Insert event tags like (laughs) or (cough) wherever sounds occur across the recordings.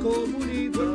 comunidad.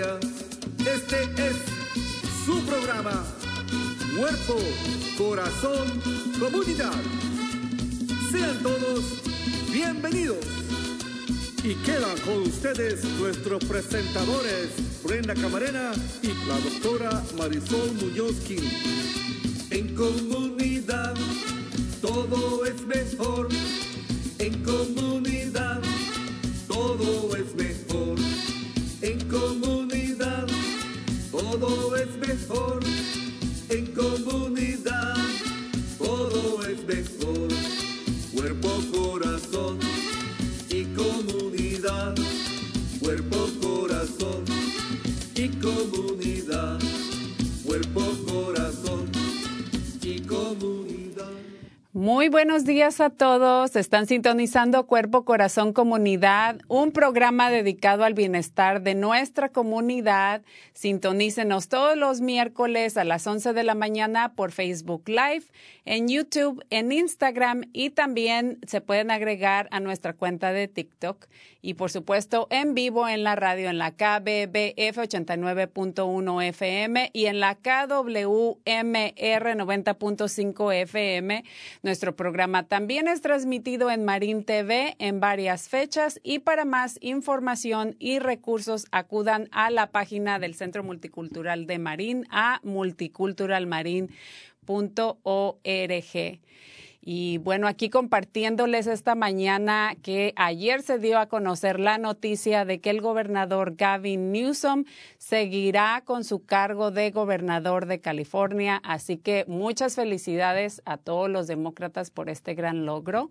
Este es su programa. Cuerpo, corazón, comunidad. Sean todos bienvenidos. Y quedan con ustedes nuestros presentadores, Brenda Camarena y la doctora Marisol Muñoz King. En comunidad. Cuerpo, corazón y comunidad. Muy buenos días a todos. Están sintonizando Cuerpo, Corazón, Comunidad, un programa dedicado al bienestar de nuestra comunidad. Sintonícenos todos los miércoles a las 11 de la mañana por Facebook Live, en YouTube, en Instagram y también se pueden agregar a nuestra cuenta de TikTok y por supuesto en vivo en la radio en la KBBF 89.1 FM y en la KWMR 90.5 FM. Nuestro programa también es transmitido en Marín TV en varias fechas y para más información y recursos acudan a la página del Centro Multicultural de Marín a multiculturalmarin.org. Y bueno, aquí compartiéndoles esta mañana que ayer se dio a conocer la noticia de que el gobernador Gavin Newsom seguirá con su cargo de gobernador de California. Así que muchas felicidades a todos los demócratas por este gran logro.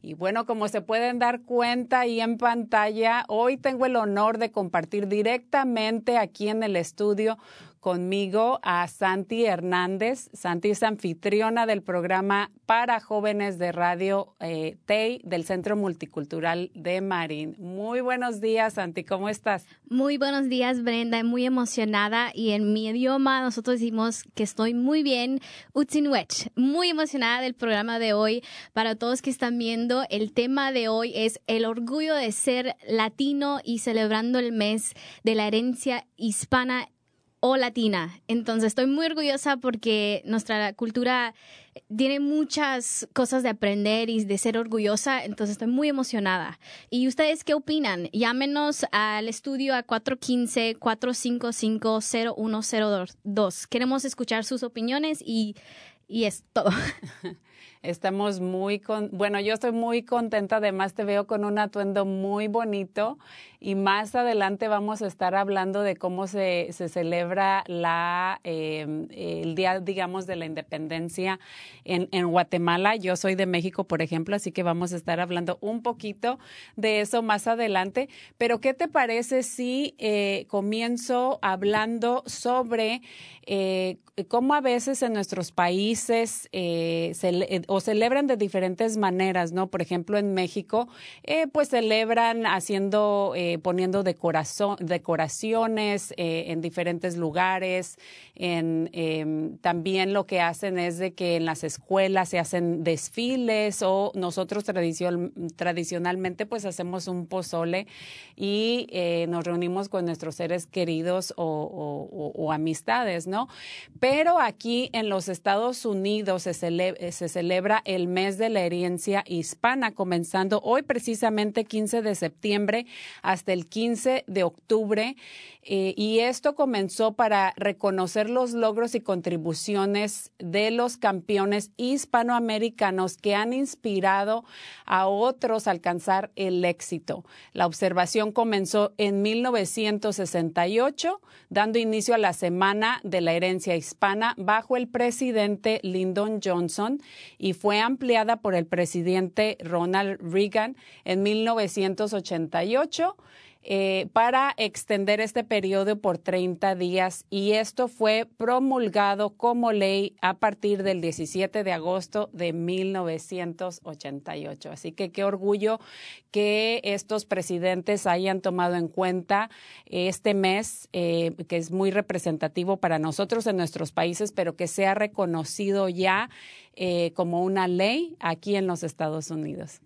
Y bueno, como se pueden dar cuenta ahí en pantalla, hoy tengo el honor de compartir directamente aquí en el estudio conmigo a Santi Hernández. Santi es anfitriona del programa para jóvenes de Radio eh, TEI del Centro Multicultural de Marín. Muy buenos días, Santi, ¿cómo estás? Muy buenos días, Brenda. Muy emocionada y en mi idioma nosotros decimos que estoy muy bien. Utsinwech. Muy emocionada del programa de hoy. Para todos que están viendo, el tema de hoy es el orgullo de ser latino y celebrando el mes de la herencia hispana o latina. Entonces estoy muy orgullosa porque nuestra cultura tiene muchas cosas de aprender y de ser orgullosa, entonces estoy muy emocionada. ¿Y ustedes qué opinan? Llámenos al estudio a 415-455-0102. Queremos escuchar sus opiniones y, y es todo. (laughs) Estamos muy con, bueno, yo estoy muy contenta, además te veo con un atuendo muy bonito y más adelante vamos a estar hablando de cómo se, se celebra la, eh, el día, digamos, de la independencia en, en Guatemala. Yo soy de México, por ejemplo, así que vamos a estar hablando un poquito de eso más adelante. Pero, ¿qué te parece si eh, comienzo hablando sobre eh, cómo a veces en nuestros países eh, se, o celebran de diferentes maneras, ¿no? Por ejemplo, en México, eh, pues celebran haciendo, eh, poniendo decoraciones eh, en diferentes lugares. En, em, también lo que hacen es de que en las escuelas se hacen desfiles o nosotros tradicion, tradicionalmente pues hacemos un pozole y eh, nos reunimos con nuestros seres queridos o, amistades, ¿no? Pero aquí en los Estados Unidos se, cele se celebra el mes de la herencia hispana, comenzando hoy precisamente 15 de septiembre hasta el 15 de octubre. Eh, y esto comenzó para reconocer los logros y contribuciones de los campeones hispanoamericanos que han inspirado a otros a alcanzar el éxito. La observación comenzó en 1968, dando inicio a la Semana de la Herencia Hispana bajo el presidente Lyndon Johnson y fue ampliada por el presidente Ronald Reagan en 1988 eh, para extender este periodo por 30 días y esto fue promulgado como ley a partir del 17 de agosto de 1988. Así que qué orgullo que estos presidentes hayan tomado en cuenta este mes, eh, que es muy representativo para nosotros en nuestros países, pero que sea reconocido ya eh, como una ley aquí en los Estados Unidos.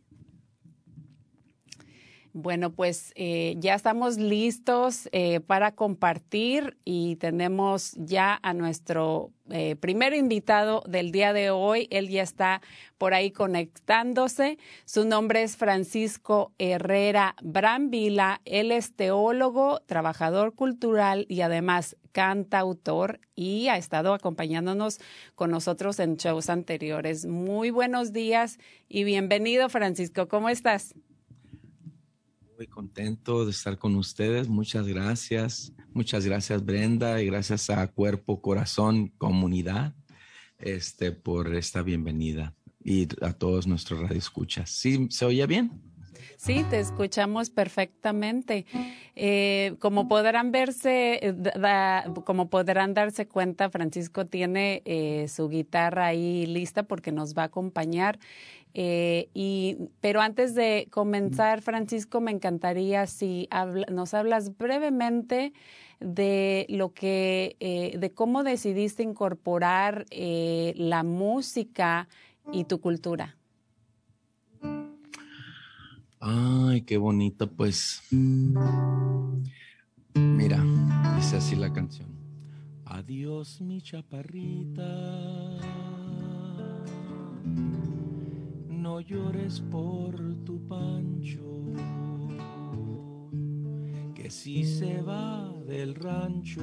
Bueno, pues eh, ya estamos listos eh, para compartir y tenemos ya a nuestro eh, primer invitado del día de hoy. Él ya está por ahí conectándose. Su nombre es Francisco Herrera Brambila. Él es teólogo, trabajador cultural y además cantautor y ha estado acompañándonos con nosotros en shows anteriores. Muy buenos días y bienvenido, Francisco. ¿Cómo estás? Muy contento de estar con ustedes. Muchas gracias. Muchas gracias Brenda y gracias a Cuerpo, Corazón, Comunidad este, por esta bienvenida y a todos nuestros radioescuchas. ¿Sí se oye bien? Sí, te escuchamos perfectamente. Eh, como podrán verse, eh, como podrán darse cuenta, Francisco tiene eh, su guitarra ahí lista porque nos va a acompañar eh, y, pero antes de comenzar, Francisco, me encantaría si nos hablas brevemente de lo que, eh, de cómo decidiste incorporar eh, la música y tu cultura. Ay, qué bonito, pues. Mira, dice así la canción. Adiós, mi chaparrita llores por tu pancho, que si se va del rancho,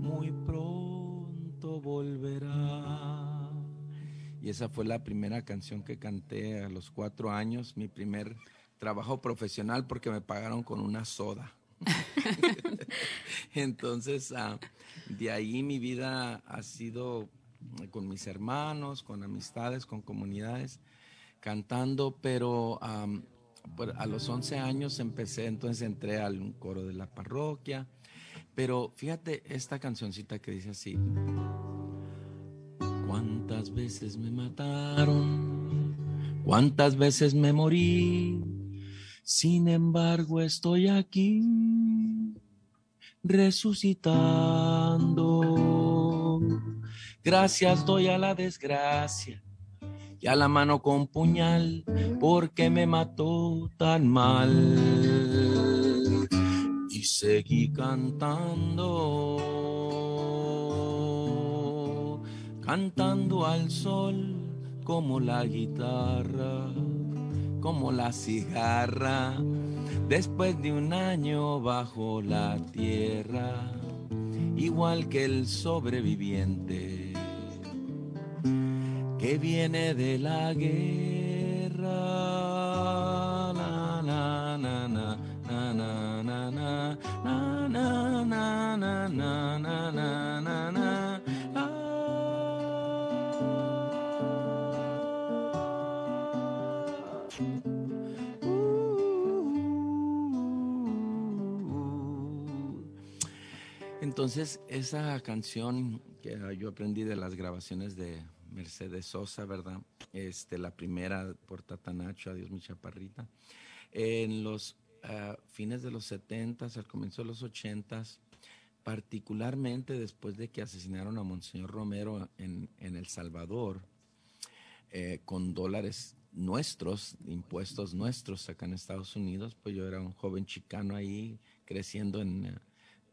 muy pronto volverá. Y esa fue la primera canción que canté a los cuatro años, mi primer trabajo profesional porque me pagaron con una soda. (laughs) Entonces, ah, de ahí mi vida ha sido con mis hermanos, con amistades, con comunidades, cantando, pero a los 11 años empecé, entonces entré al coro de la parroquia, pero fíjate esta cancioncita que dice así, ¿cuántas veces me mataron? ¿Cuántas veces me morí? Sin embargo estoy aquí resucitando Gracias doy a la desgracia y a la mano con puñal porque me mató tan mal. Y seguí cantando, cantando al sol como la guitarra, como la cigarra, después de un año bajo la tierra, igual que el sobreviviente que viene de la guerra. Na, na, na, na, na, na, na, na, na, na, na, na. Entonces, esa canción que yo aprendí de las grabaciones de Mercedes Sosa, ¿verdad? Este, la primera por Tatanacho, Adiós mi chaparrita. En los ah, fines de los 70 al comienzo de los 80 particularmente después de que asesinaron a Monseñor Romero en, El Salvador, eh, con dólares nuestros, impuestos nuestros acá en Estados Unidos, pues yo era un joven chicano ahí creciendo en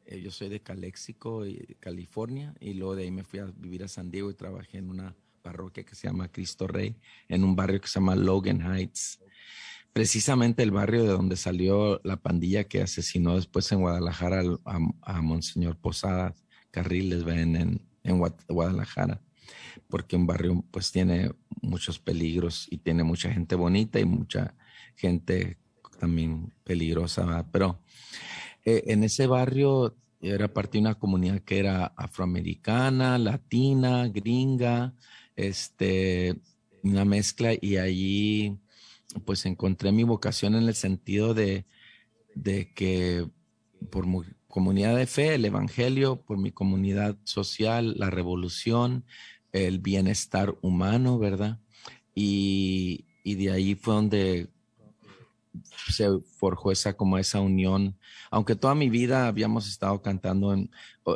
eh, yo soy de Calexico, California, y luego de ahí me fui a vivir a San Diego y trabajé en una parroquia que se llama Cristo Rey, en un barrio que se llama Logan Heights. Precisamente el barrio de donde salió la pandilla que asesinó después en Guadalajara a, Monseñor Posadas Carriles, ven en, en Guadalajara, porque un barrio pues tiene muchos peligros y tiene mucha gente bonita y mucha gente también peligrosa, pero eh, en ese barrio era parte de una comunidad que era afroamericana, latina, gringa, este, una mezcla y allí pues encontré mi vocación en el sentido de, de que por mi comunidad de fe, el evangelio, por mi comunidad social, la revolución, el bienestar humano, ¿verdad? Y, y de ahí fue donde se forjó esa como esa unión, aunque toda mi vida habíamos estado cantando en,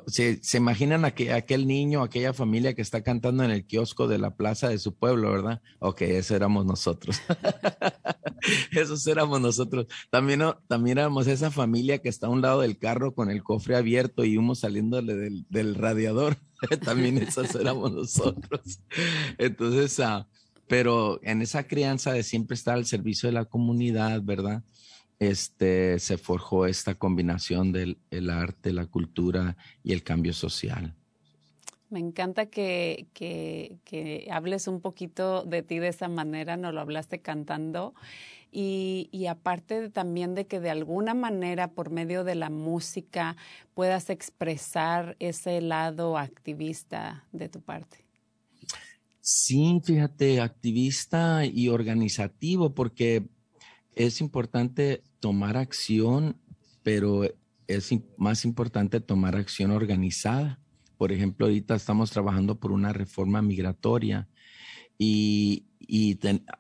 se, se imaginan aquel, aquel niño, aquella familia que está cantando en el kiosco de la plaza de su pueblo, ¿verdad? Ok, eso éramos nosotros. (laughs) Esos éramos nosotros. También, también éramos esa familia que está a un lado del carro con el cofre abierto y humo saliéndole del, radiador. (laughs) también esos éramos nosotros. Entonces, uh, pero en esa crianza de siempre estar al servicio de la comunidad, ¿verdad? Este, se forjó esta combinación del el arte, la cultura y el cambio social. Me encanta que, que, que, hables un poquito de ti de esa manera, nos lo hablaste cantando. Y, y, aparte también de que de alguna manera por medio de la música puedas expresar ese lado activista de tu parte. Sí, fíjate, activista y organizativo, porque es importante tomar acción, pero es más importante tomar acción organizada. Por ejemplo, ahorita estamos trabajando por una reforma migratoria y,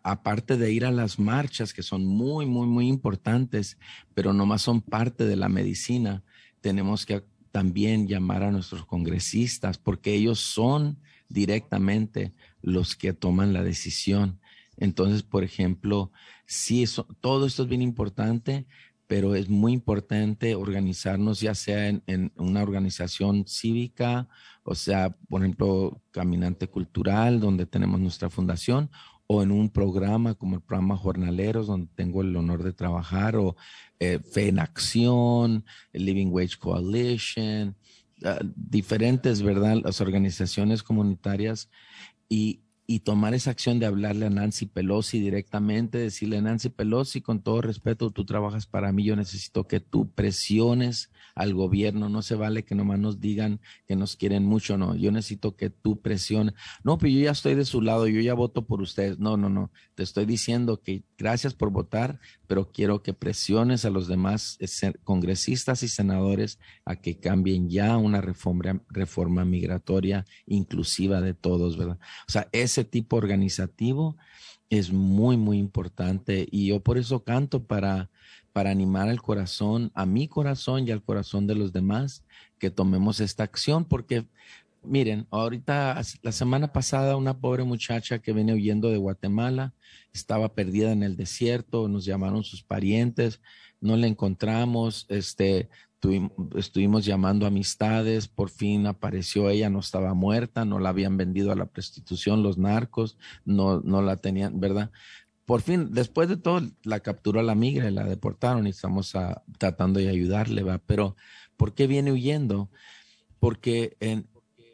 aparte de ir a las marchas, que son muy, muy, muy importantes, pero no más son parte de la medicina, tenemos que también llamar a nuestros congresistas porque ellos son directamente los que toman la decisión. Entonces, por ejemplo, sí, eso, todo esto es bien importante, pero es muy importante organizarnos, ya sea en, en, una organización cívica, o sea, por ejemplo, Caminante Cultural, donde tenemos nuestra fundación, o en un programa como el programa Jornaleros, donde tengo el honor de trabajar, o eh, Fe en Acción, Living Wage Coalition, uh, diferentes, ¿verdad? Las organizaciones comunitarias y, tomar esa acción de hablarle a Nancy Pelosi directamente, decirle, Nancy Pelosi, con todo respeto, tú trabajas para mí, yo necesito que tú presiones al gobierno, no se vale que nomás nos digan que nos quieren mucho, no, yo necesito que tú presiones. No, pero yo ya estoy de su lado, yo ya voto por ustedes. No, no, no, te estoy diciendo que gracias por votar, pero quiero que presiones a los demás eh, congresistas y senadores a que cambien ya una reforma, reforma migratoria inclusiva de todos, ¿verdad? O sea, ese tipo organizativo es muy, muy importante y yo por eso canto para para animar al corazón, a mi corazón y al corazón de los demás, que tomemos esta acción, porque miren, ahorita, la semana pasada, una pobre muchacha que viene huyendo de Guatemala, estaba perdida en el desierto, nos llamaron sus parientes, no la encontramos, este, estuvimos llamando amistades, por fin apareció ella, no estaba muerta, no la habían vendido a la prostitución los narcos, no, no la tenían, ¿verdad? Por fin, después de todo, la capturó la migra y la deportaron y estamos ah, tratando de ayudarle, ¿va? Pero, ¿por qué viene huyendo? Porque en,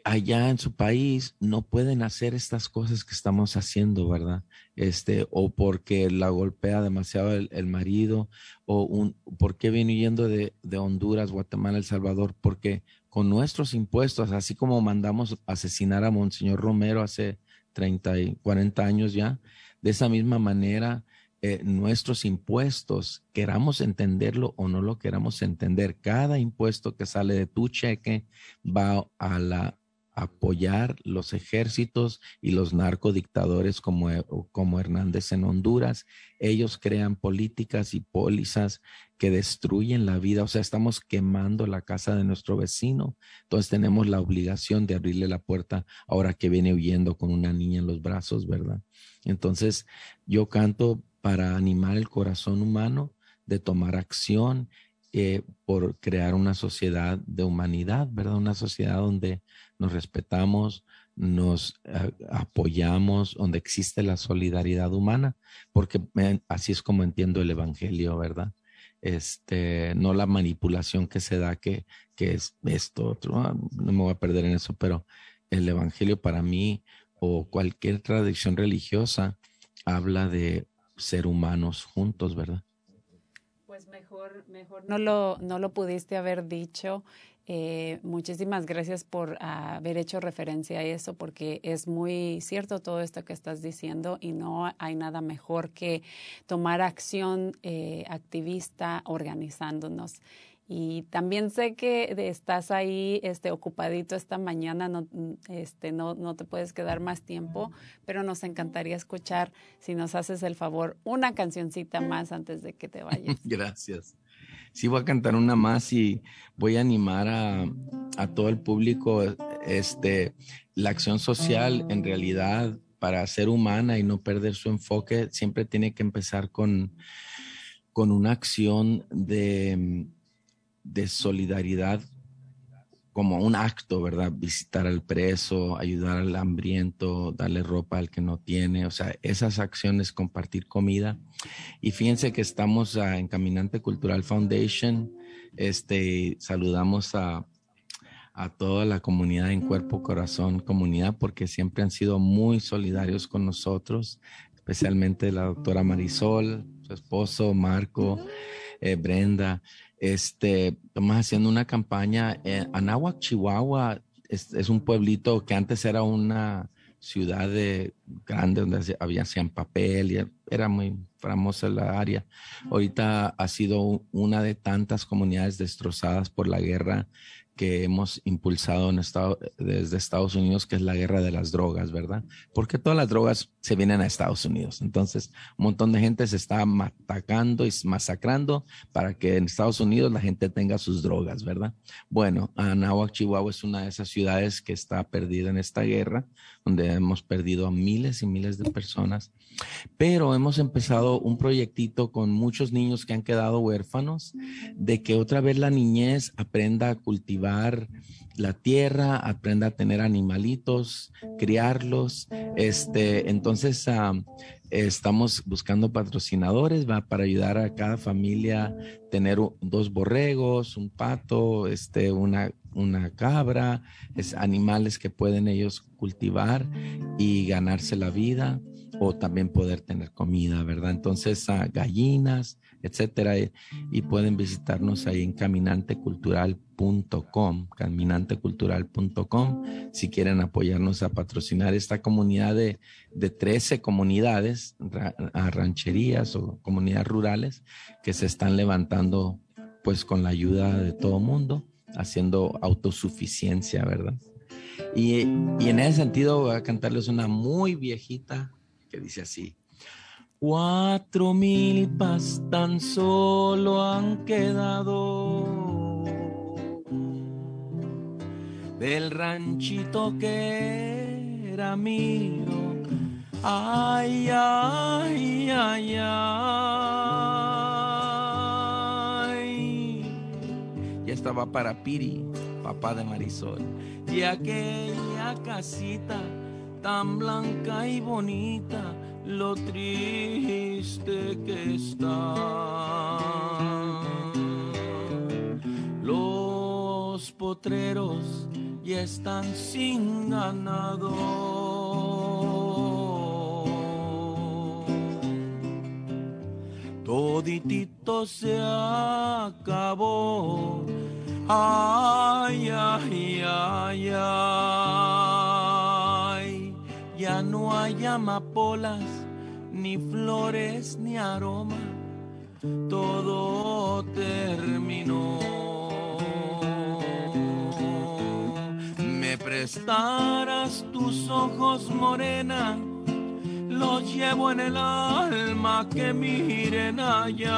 allá en su país no pueden hacer estas cosas que estamos haciendo, ¿verdad? Este, o porque la golpea demasiado el, marido, o ¿por qué viene huyendo de, de Honduras, Guatemala, El Salvador? Porque con nuestros impuestos, así como mandamos asesinar a Monseñor Romero hace 30 y 40 años ya, de esa misma manera, eh, nuestros impuestos, queramos entenderlo o no lo queramos entender, cada impuesto que sale de tu cheque va a la apoyar los ejércitos y los narcodictadores como, como Hernández en Honduras. Ellos crean políticas y pólizas que destruyen la vida. O sea, estamos quemando la casa de nuestro vecino. Entonces tenemos la obligación de abrirle la puerta ahora que viene huyendo con una niña en los brazos, ¿verdad? Entonces yo canto para animar el corazón humano de tomar acción eh, por crear una sociedad de humanidad, ¿verdad? Una sociedad donde nos respetamos, nos eh, apoyamos, donde existe la solidaridad humana, porque así es como entiendo el Evangelio, ¿verdad? Este, no la manipulación que se da, que, que es esto, otro, ah, no me voy a perder en eso, pero el Evangelio para mí o cualquier tradición religiosa habla de ser humanos juntos, ¿verdad? Pues mejor, mejor no lo, no lo pudiste haber dicho. Eh, muchísimas gracias por haber hecho referencia a eso, porque es muy cierto todo esto que estás diciendo y no hay nada mejor que tomar acción eh, activista organizándonos. Y también sé que estás ahí este, ocupadito esta mañana, no, este, no, no te puedes quedar más tiempo, pero nos encantaría escuchar, si nos haces el favor, una cancioncita más antes de que te vayas. (laughs) Gracias. Sí, voy a cantar una más y voy a animar a, a todo el público. Este, la acción social en realidad para ser humana y no perder su enfoque siempre tiene que empezar con, con una acción de de solidaridad como un acto, ¿verdad? Visitar al preso, ayudar al hambriento, darle ropa al que no tiene, o sea, esas acciones, compartir comida. Y fíjense que estamos en Caminante Cultural Foundation, este, saludamos a, a toda la comunidad en cuerpo, corazón, comunidad, porque siempre han sido muy solidarios con nosotros, especialmente la doctora Marisol, su esposo, Marco, eh, Brenda. Este, estamos haciendo una campaña en Anáhuac, Chihuahua. Es, un pueblito que antes era una ciudad de, grande donde había hacían papel y era muy famosa la área. Ahorita ha sido una de tantas comunidades destrozadas por la guerra que hemos impulsado en estado, desde Estados Unidos, que es la guerra de las drogas, ¿verdad? Porque todas las drogas se vienen a Estados Unidos. Entonces, un montón de gente se está atacando y masacrando para que en Estados Unidos la gente tenga sus drogas, ¿verdad? Bueno, Anahuac, Chihuahua es una de esas ciudades que está perdida en esta guerra, donde hemos perdido a miles y miles de personas. Pero hemos empezado un proyectito con muchos niños que han quedado huérfanos, de que otra vez la niñez aprenda a cultivar la tierra, aprenda a tener animalitos, criarlos. Este, entonces estamos buscando patrocinadores ¿va? para ayudar a cada familia tener dos borregos, un pato, este, una, una cabra, es animales que pueden ellos cultivar y ganarse la vida o también poder tener comida, ¿verdad? Entonces, gallinas, etcétera, y pueden visitarnos ahí en caminantecultural.com, caminantecultural.com, si quieren apoyarnos a patrocinar esta comunidad de, de 13 comunidades, rancherías o comunidades rurales que se están levantando pues con la ayuda de todo mundo, haciendo autosuficiencia, ¿verdad? Y, y en ese sentido voy a cantarles una muy viejita que dice así. Cuatro milpas tan solo han quedado del ranchito que era mío. Ay, ay, ay, ay. Ya estaba para Piri, papá de Marisol. Y aquella casita tan blanca y bonita lo triste que está. Los potreros ya están sin ganado. Toditito se acabó. Ay, ay, ay, ay. Ya no hay amapolas ni flores ni aroma, todo terminó. Me prestarás tus ojos morena, los llevo en el alma que miren allá.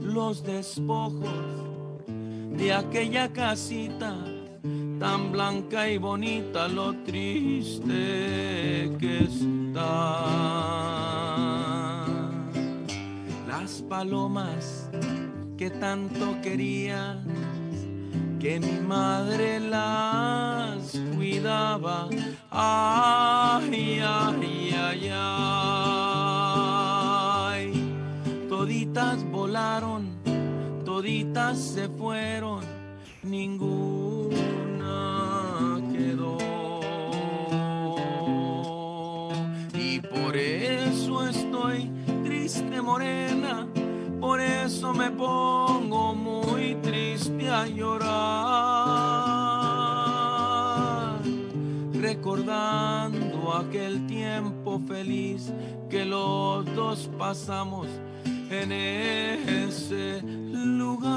Los despojos de aquella casita tan blanca y bonita lo triste que está. La las palomas que tanto quería, que mi madre las cuidaba. Ay, ay, ay, ay. Toditas volaron, toditas se fueron, ninguna estoy triste morena, por eso me pongo muy triste a llorar, recordando aquel tiempo feliz que los dos pasamos en ese lugar.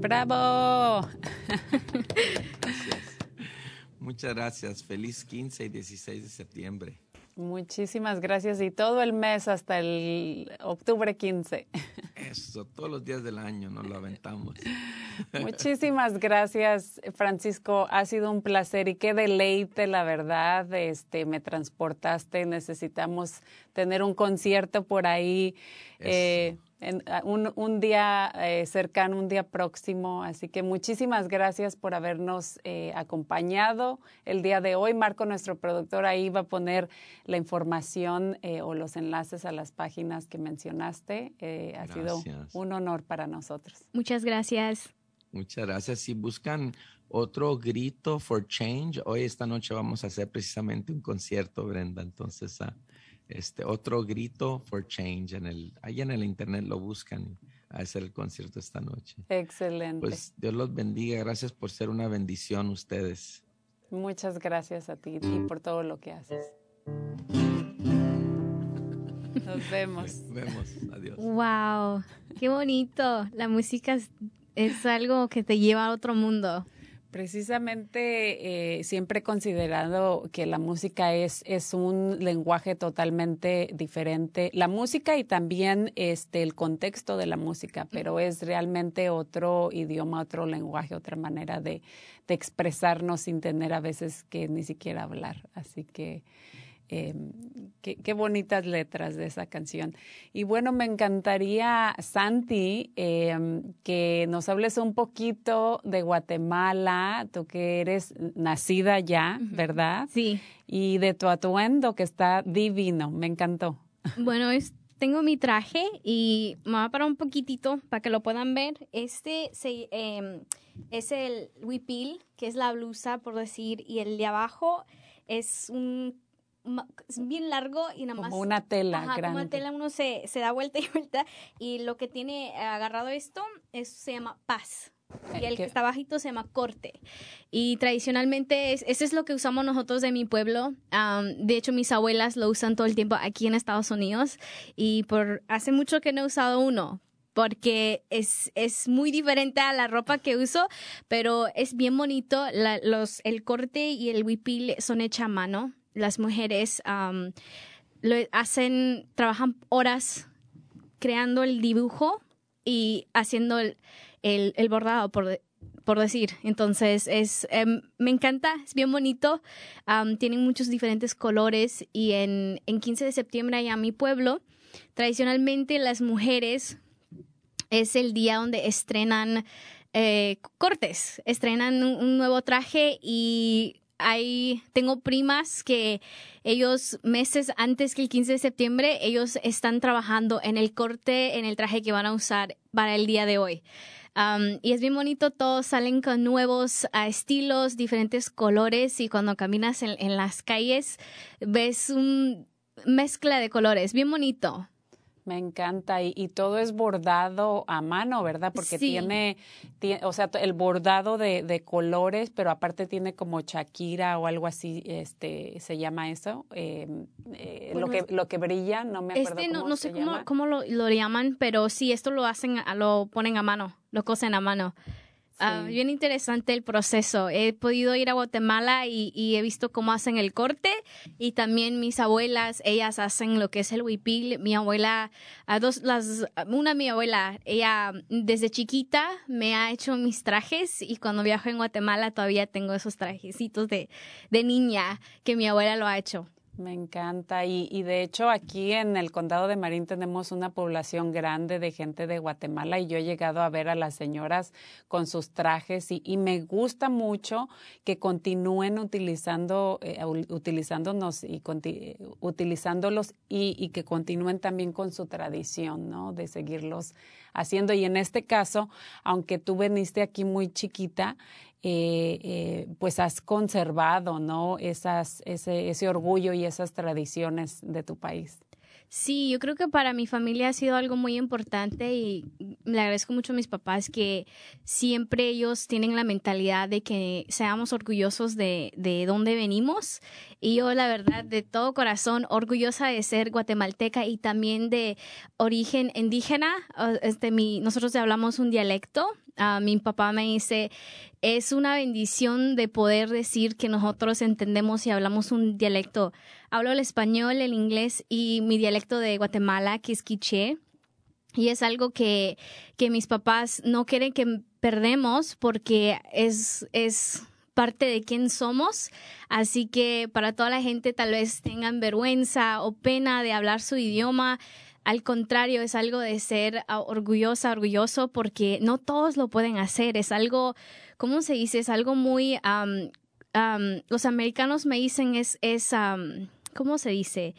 ¡Bravo! (laughs) Muchas gracias. Feliz 15 y 16 de septiembre. Muchísimas gracias y todo el mes hasta el octubre 15. (laughs) Eso, todos los días del año nos lo aventamos. (laughs) Muchísimas gracias, Francisco. Ha sido un placer y qué deleite, la verdad. Este, me transportaste. Necesitamos tener un concierto por ahí. Eh, en, un, un, día eh, cercano, un día próximo. Así que muchísimas gracias por habernos eh, acompañado el día de hoy. Marco, nuestro productor, ahí va a poner la información eh, o los enlaces a las páginas que mencionaste. ha sido un honor para nosotros. Muchas gracias. Muchas gracias. Si buscan otro grito for change, hoy esta noche vamos a hacer precisamente un concierto, Brenda. Entonces, uh, este otro grito for change en el ahí en el internet lo buscan a hacer el concierto esta noche. Excelente. Pues Dios los bendiga, gracias por ser una bendición ustedes. Muchas gracias a ti y por todo lo que haces. Nos (laughs) vemos. Nos vemos. Adiós. Wow, qué bonito. La música es, es algo que te lleva a otro mundo. Precisamente eh, siempre he considerado que la música es, es un lenguaje totalmente diferente. La música y también este, el contexto de la música, pero es realmente otro idioma, otro lenguaje, otra manera de, de expresarnos sin tener a veces que ni siquiera hablar. Así que eh, qué, qué, bonitas letras de esa canción. Y bueno, me encantaría, Santi, eh, que nos hables un poquito de Guatemala, tú que eres nacida ya, ¿verdad? Sí. Y de tu atuendo, que está divino, me encantó. (laughs) Bueno, es, tengo mi traje y me voy a parar un poquitito para que lo puedan ver. Este se, eh, es el huipil, que es la blusa, por decir, y el de abajo es un es bien largo y nada más. Como una tela ajá, grande. Como una tela, uno se, se da vuelta y (laughs) vuelta. Y lo que tiene agarrado esto es, se llama paz. Y el que está bajito se llama corte. Y tradicionalmente, es, eso es lo que usamos nosotros de mi pueblo. Um, de hecho, mis abuelas lo usan todo el tiempo aquí en Estados Unidos. Y por hace mucho que no he usado uno, porque es, es muy diferente a la ropa que uso, pero es bien bonito. La, los, el corte y el huipil son hechos a mano las mujeres lo hacen, trabajan horas creando el dibujo y haciendo el, el, bordado, por, por, decir. Entonces, es, um, me encanta, es bien bonito. Tienen muchos diferentes colores y en, en 15 de septiembre allá en mi pueblo, tradicionalmente las mujeres es el día donde estrenan eh, cortes, estrenan un, un nuevo traje y hay, tengo primas que ellos meses antes que el 15 de septiembre, ellos están trabajando en el corte, en el traje que van a usar para el día de hoy. Um, y es bien bonito, todos salen con nuevos uh, estilos, diferentes colores y cuando caminas en, en las calles ves un mezcla de colores, bien bonito. Me encanta y, y, todo es bordado a mano, ¿verdad? Porque Sí. tiene, tiene, o sea, el bordado de, de colores, pero aparte tiene como Shakira o algo así, este, se llama eso, eh, eh, Bueno, lo que lo que brilla, no me acuerdo Este no, cómo no se sé cómo, llama. cómo lo, lo llaman, pero sí, esto lo hacen, a- lo ponen a mano, lo cosen a mano. Ah, bien interesante el proceso. He podido ir a Guatemala y, y he visto cómo hacen el corte y también mis abuelas, ellas hacen lo que es el huipil. Mi abuela, a dos, las, una mi abuela, ella desde chiquita me ha hecho mis trajes y cuando viajo en Guatemala todavía tengo esos trajecitos de, de niña que mi abuela lo ha hecho. Me encanta. Y, y, de hecho aquí en el condado de Marín tenemos una población grande de gente de Guatemala y yo he llegado a ver a las señoras con sus trajes y, y me gusta mucho que continúen utilizando, eh, utilizándonos y utilizándolos y, y, que continúen también con su tradición, ¿no? De seguirlos haciendo. Y en este caso, aunque tú veniste aquí muy chiquita, eh, eh, pues has conservado, ¿no? Ese, orgullo y esas tradiciones de tu país. Sí, yo creo que para mi familia ha sido algo muy importante y le agradezco mucho a mis papás que siempre ellos tienen la mentalidad de que seamos orgullosos de, de dónde venimos. Y yo, la verdad, de todo corazón, orgullosa de ser guatemalteca y también de origen indígena. Este, nosotros hablamos un dialecto Uh, mi papá me dice, es una bendición de poder decir que nosotros entendemos y hablamos un dialecto. Hablo el español, el inglés y mi dialecto de Guatemala, que es quiché. Y es algo que, que mis papás no quieren que perdemos porque es, es parte de quién somos. Así que para toda la gente tal vez tengan vergüenza o pena de hablar su idioma, al contrario, es algo de ser ah, orgullosa, orgulloso, porque no todos lo pueden hacer. Es algo, ¿cómo se dice? Es algo muy... los americanos me dicen es, es ¿cómo se dice?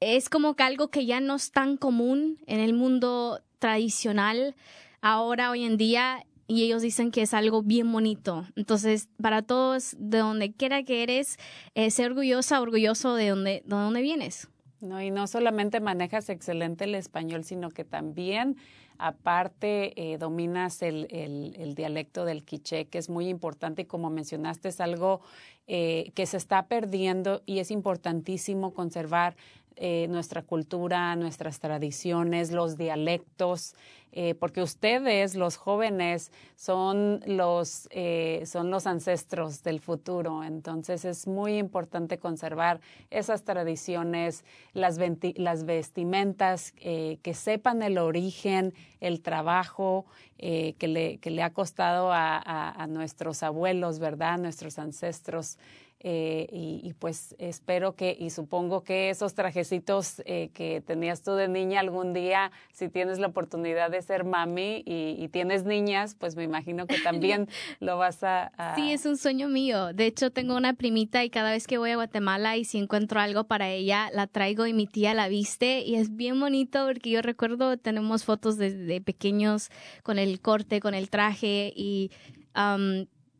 Es como que algo que ya no es tan común en el mundo tradicional ahora, hoy en día, y ellos dicen que es algo bien bonito. Entonces, para todos, de donde quiera que eres, eh, orgullosa, orgulloso de donde, de donde vienes. No, y no solamente manejas excelente el español, sino que también, aparte, eh, dominas el, el, dialecto del quiché, que es muy importante y como mencionaste, es algo eh, que se está perdiendo y es importantísimo conservar eh, nuestra cultura, nuestras tradiciones, los dialectos, eh, porque ustedes, los jóvenes, son los, eh, son los ancestros del futuro. Entonces es muy importante conservar esas tradiciones, las, vestimentas, que sepan el origen, el trabajo que, le, que le ha costado a, nuestros abuelos, ¿verdad? Nuestros ancestros. Eh, y, pues espero que y supongo que esos trajecitos eh, que tenías tú de niña algún día, si tienes la oportunidad de ser mami y, tienes niñas, pues me imagino que también (laughs) lo vas a, Sí, es un sueño mío. De hecho, tengo una primita y cada vez que voy a Guatemala y si encuentro algo para ella, la traigo y mi tía la viste y es bien bonito porque yo recuerdo, tenemos fotos de, pequeños con el corte, con el traje y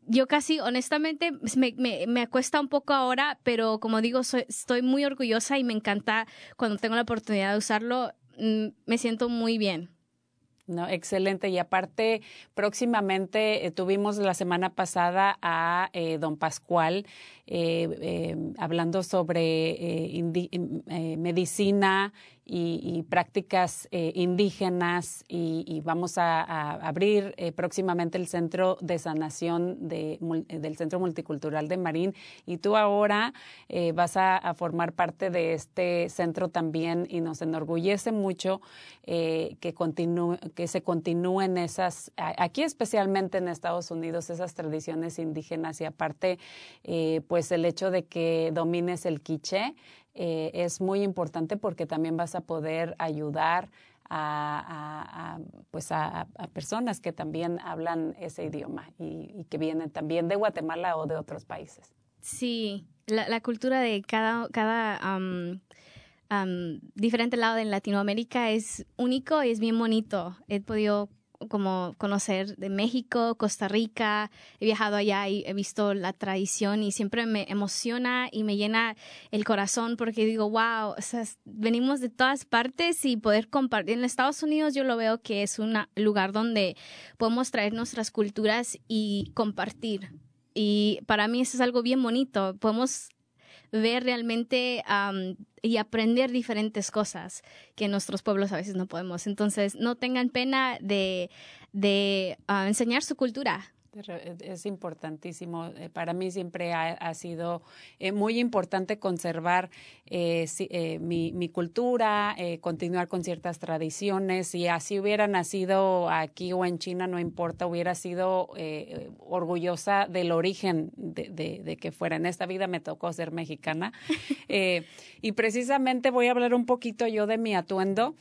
yo casi, honestamente, me, me, me, acuesta un poco ahora, pero como digo, soy, estoy muy orgullosa y me encanta cuando tengo la oportunidad de usarlo. Mm, me siento muy bien. No, excelente. Y aparte, próximamente eh, tuvimos la semana pasada a eh, don Pascual eh, hablando sobre medicina y, prácticas eh, indígenas y, vamos a, abrir eh, próximamente el centro de sanación de, del Centro Multicultural de Marín. Y tú ahora eh, vas a, formar parte de este centro también y nos enorgullece mucho que, continúe, que se continúen esas, aquí especialmente en Estados Unidos, esas tradiciones indígenas y aparte pues el hecho de que domines el quiché eh, es muy importante porque también vas a poder ayudar a, pues a, personas que también hablan ese idioma y, que vienen también de Guatemala o de otros países. Sí, la, cultura de cada, cada diferente lado de Latinoamérica es único y es bien bonito. He podido como conocer de México, Costa Rica, he viajado allá y he visto la tradición y siempre me emociona y me llena el corazón porque digo, wow, venimos de todas partes y poder compartir. En Estados Unidos yo lo veo que es un lugar donde podemos traer nuestras culturas y compartir. Y para mí eso es algo bien bonito. Podemos ver realmente y aprender diferentes cosas que nuestros pueblos a veces no podemos. Entonces, no tengan pena de, de ah, enseñar su cultura. Es importantísimo. Eh, para mí siempre ha, sido eh, muy importante conservar eh, mi, cultura, continuar con ciertas tradiciones. Si así hubiera nacido aquí o en China, no importa, hubiera sido orgullosa del origen de, que fuera. En esta vida me tocó ser mexicana. (laughs) y precisamente voy a hablar un poquito yo de mi atuendo.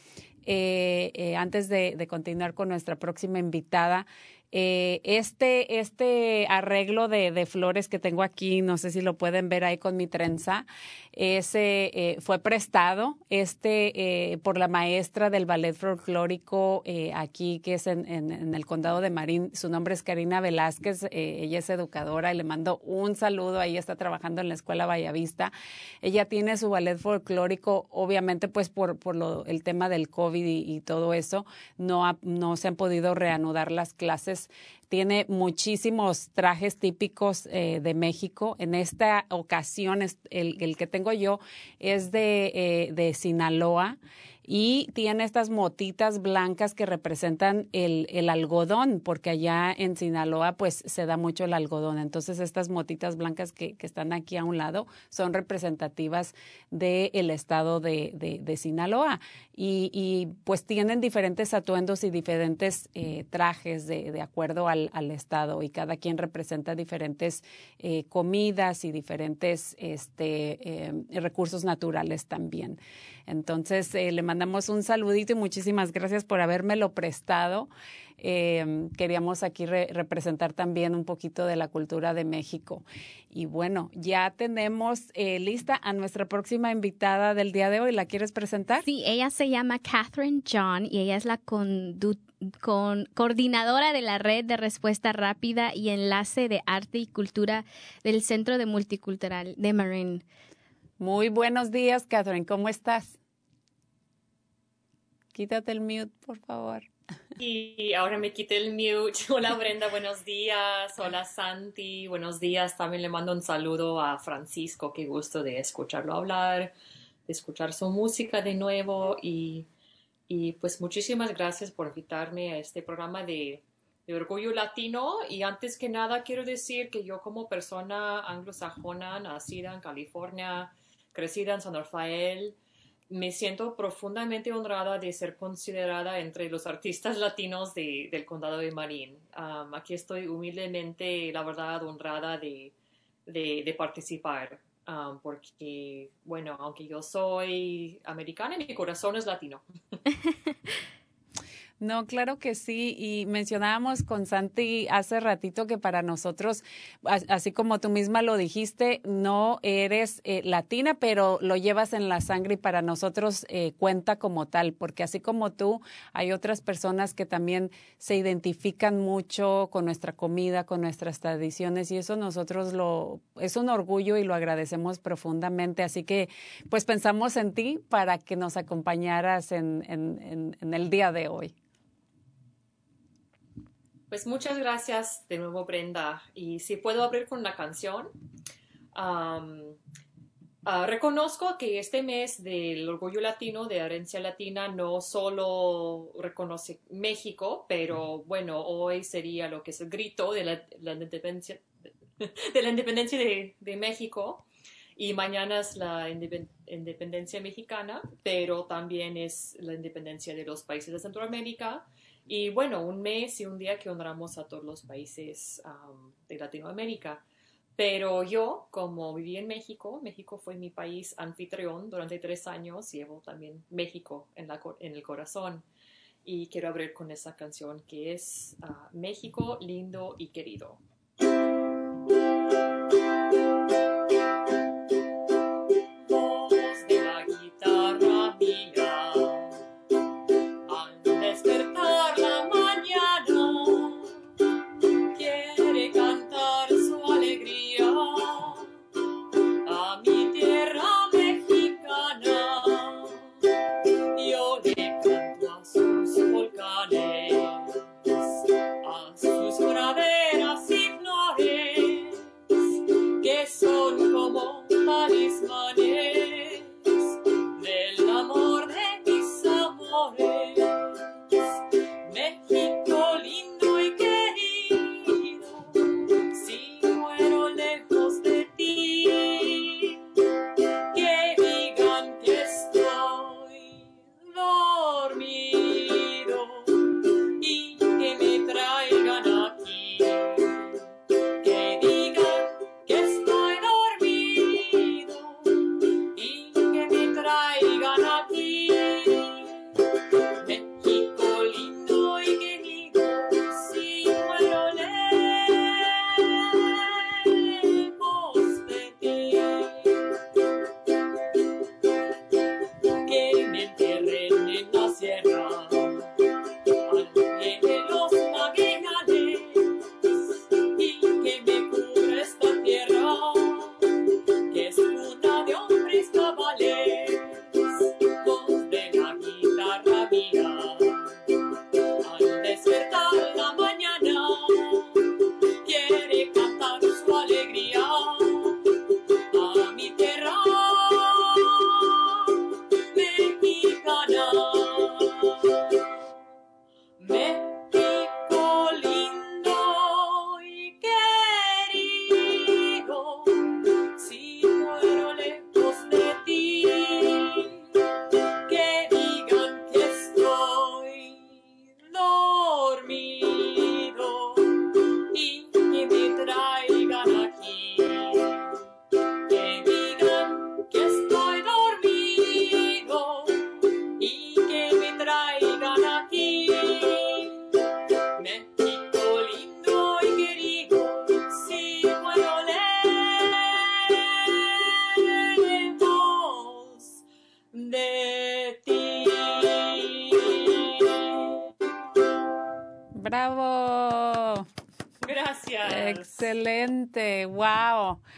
antes de continuar con nuestra próxima invitada, eh, este, este arreglo de, flores que tengo aquí, no sé si lo pueden ver ahí con mi trenza, ese eh, fue prestado este eh, por la maestra del ballet folclórico eh, aquí, que es en, el condado de Marín. Su nombre es Karina Velázquez, eh, ella es educadora y le mando un saludo. Ahí está trabajando en la escuela Vallavista. Ella tiene su ballet folclórico, obviamente, pues por, por lo, el tema del COVID y, y todo eso, no, no se han podido reanudar las clases tiene muchísimos trajes típicos eh, de México. En esta ocasión, el, que tengo yo es de, eh, de Sinaloa y tiene estas motitas blancas que representan el, el, algodón, porque allá en Sinaloa pues se da mucho el algodón. Entonces estas motitas blancas que, que están aquí a un lado son representativas del estado de, de, Sinaloa y, y, pues tienen diferentes atuendos y diferentes eh, trajes de, acuerdo al, al, estado y cada quien representa diferentes eh, comidas y diferentes este, eh, recursos naturales también. Entonces, le mandamos un saludito y muchísimas gracias por habérmelo prestado. Eh, queríamos aquí re representar también un poquito de la cultura de México. Y bueno, ya tenemos eh, lista a nuestra próxima invitada del día de hoy. ¿La quieres presentar? Sí, ella se llama Catherine John y ella es la con coordinadora de la red de respuesta rápida y enlace de arte y cultura del Centro de Multicultural de Marin. Muy buenos días, Catherine. ¿Cómo estás? Quítate el mute, por favor. Y ahora me quité el mute. (laughs) Hola Brenda, buenos días. Hola Santi, buenos días. También le mando un saludo a Francisco. Qué gusto de escucharlo hablar, de escuchar su música de nuevo. Y, y pues muchísimas gracias por invitarme a este programa de, de Orgullo Latino. Y antes que nada quiero decir que yo como persona anglosajona, nacida en California, crecida en San Rafael, me siento profundamente honrada de ser considerada entre los artistas latinos de, del condado de Marín. aquí estoy humildemente, la verdad, honrada de, de, participar, porque, bueno, aunque yo soy americana, mi corazón es latino. (laughs) No, claro que sí. Y mencionábamos con Santi hace ratito que para nosotros, así como tú misma lo dijiste, no eres eh, latina, pero lo llevas en la sangre y para nosotros eh, cuenta como tal, porque así como tú, hay otras personas que también se identifican mucho con nuestra comida, con nuestras tradiciones y eso nosotros lo, es un orgullo y lo agradecemos profundamente. Así que, pues pensamos en ti para que nos acompañaras en, en, en el día de hoy. Pues muchas gracias de nuevo, Brenda. Y si puedo abrir con una canción. Ah, reconozco que este mes del orgullo latino, de herencia latina, no solo reconoce México, pero bueno, hoy sería lo que es el grito de la, independencia, de, la independencia de, de, México y mañana es la independencia mexicana, pero también es la independencia de los países de Centroamérica y bueno, un mes y un día que honramos a todos los países de Latinoamérica. Pero yo, como viví en México, México fue mi país anfitrión durante tres años, llevo también México en, la, en el corazón. Y quiero abrir con esa canción que es ah, México lindo y querido.